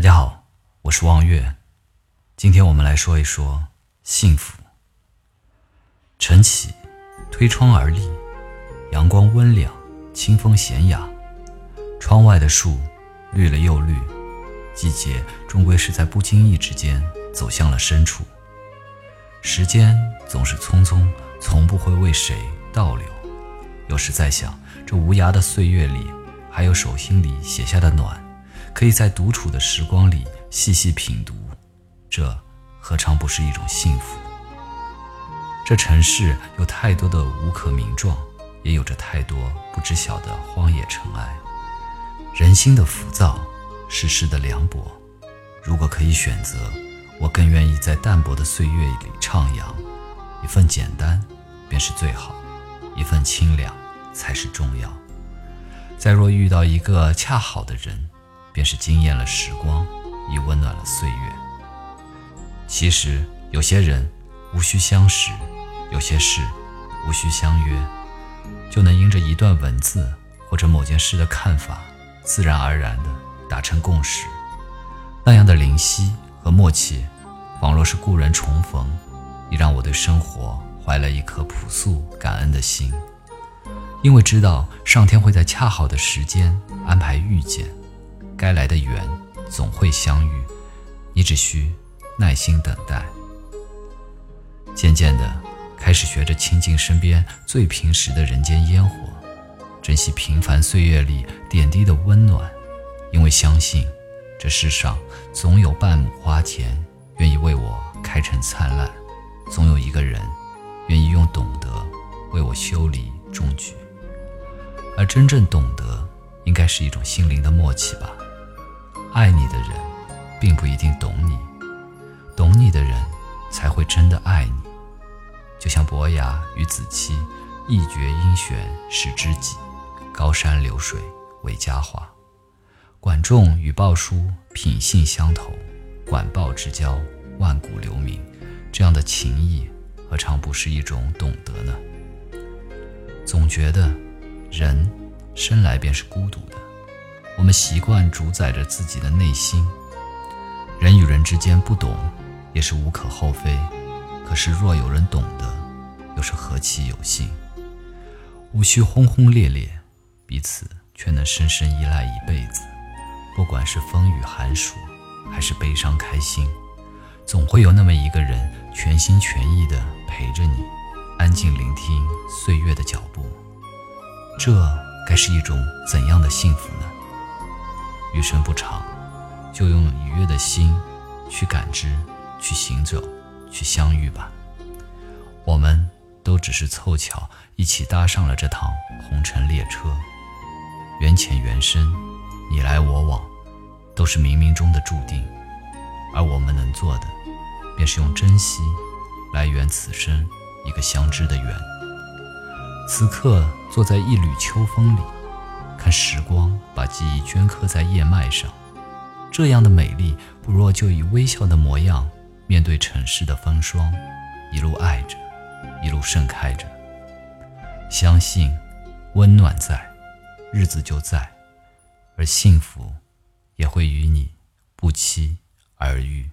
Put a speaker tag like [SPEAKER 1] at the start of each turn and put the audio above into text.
[SPEAKER 1] 大家好，我是望月。今天我们来说一说幸福。晨起，推窗而立，阳光温凉，清风闲雅。窗外的树绿了又绿，季节终归是在不经意之间走向了深处。时间总是匆匆，从不会为谁倒流。有时在想，这无涯的岁月里，还有手心里写下的暖。可以在独处的时光里细细品读，这何尝不是一种幸福？这城市有太多的无可名状，也有着太多不知晓的荒野尘埃。人心的浮躁，世事的凉薄。如果可以选择，我更愿意在淡泊的岁月里徜徉。一份简单，便是最好；一份清凉，才是重要。再若遇到一个恰好的人。便是惊艳了时光，亦温暖了岁月。其实有些人无需相识，有些事无需相约，就能因着一段文字或者某件事的看法，自然而然地达成共识。那样的灵犀和默契，仿若是故人重逢，已让我对生活怀了一颗朴素感恩的心。因为知道上天会在恰好的时间安排遇见。该来的缘总会相遇，你只需耐心等待。渐渐的，开始学着亲近身边最平时的人间烟火，珍惜平凡岁月里点滴的温暖，因为相信这世上总有半亩花田愿意为我开成灿烂，总有一个人愿意用懂得为我修理种菊。而真正懂得，应该是一种心灵的默契吧。爱你的人，并不一定懂你；懂你的人，才会真的爱你。就像伯牙与子期，一决阴玄是知己，高山流水为佳话；管仲与鲍叔品性相投，管鲍之交万古留名。这样的情谊，何尝不是一种懂得呢？总觉得，人生来便是孤独的。我们习惯主宰着自己的内心，人与人之间不懂也是无可厚非。可是若有人懂得，又是何其有幸？无需轰轰烈烈，彼此却能深深依赖一辈子。不管是风雨寒暑，还是悲伤开心，总会有那么一个人全心全意地陪着你，安静聆听岁月的脚步。这该是一种怎样的幸福？余生不长，就用愉悦的心去感知、去行走、去相遇吧。我们都只是凑巧一起搭上了这趟红尘列车，缘浅缘深，你来我往，都是冥冥中的注定。而我们能做的，便是用珍惜来圆此生一个相知的缘。此刻坐在一缕秋风里。看时光把记忆镌刻在叶脉上，这样的美丽，不若就以微笑的模样面对尘世的风霜，一路爱着，一路盛开着。相信温暖在，日子就在，而幸福也会与你不期而遇。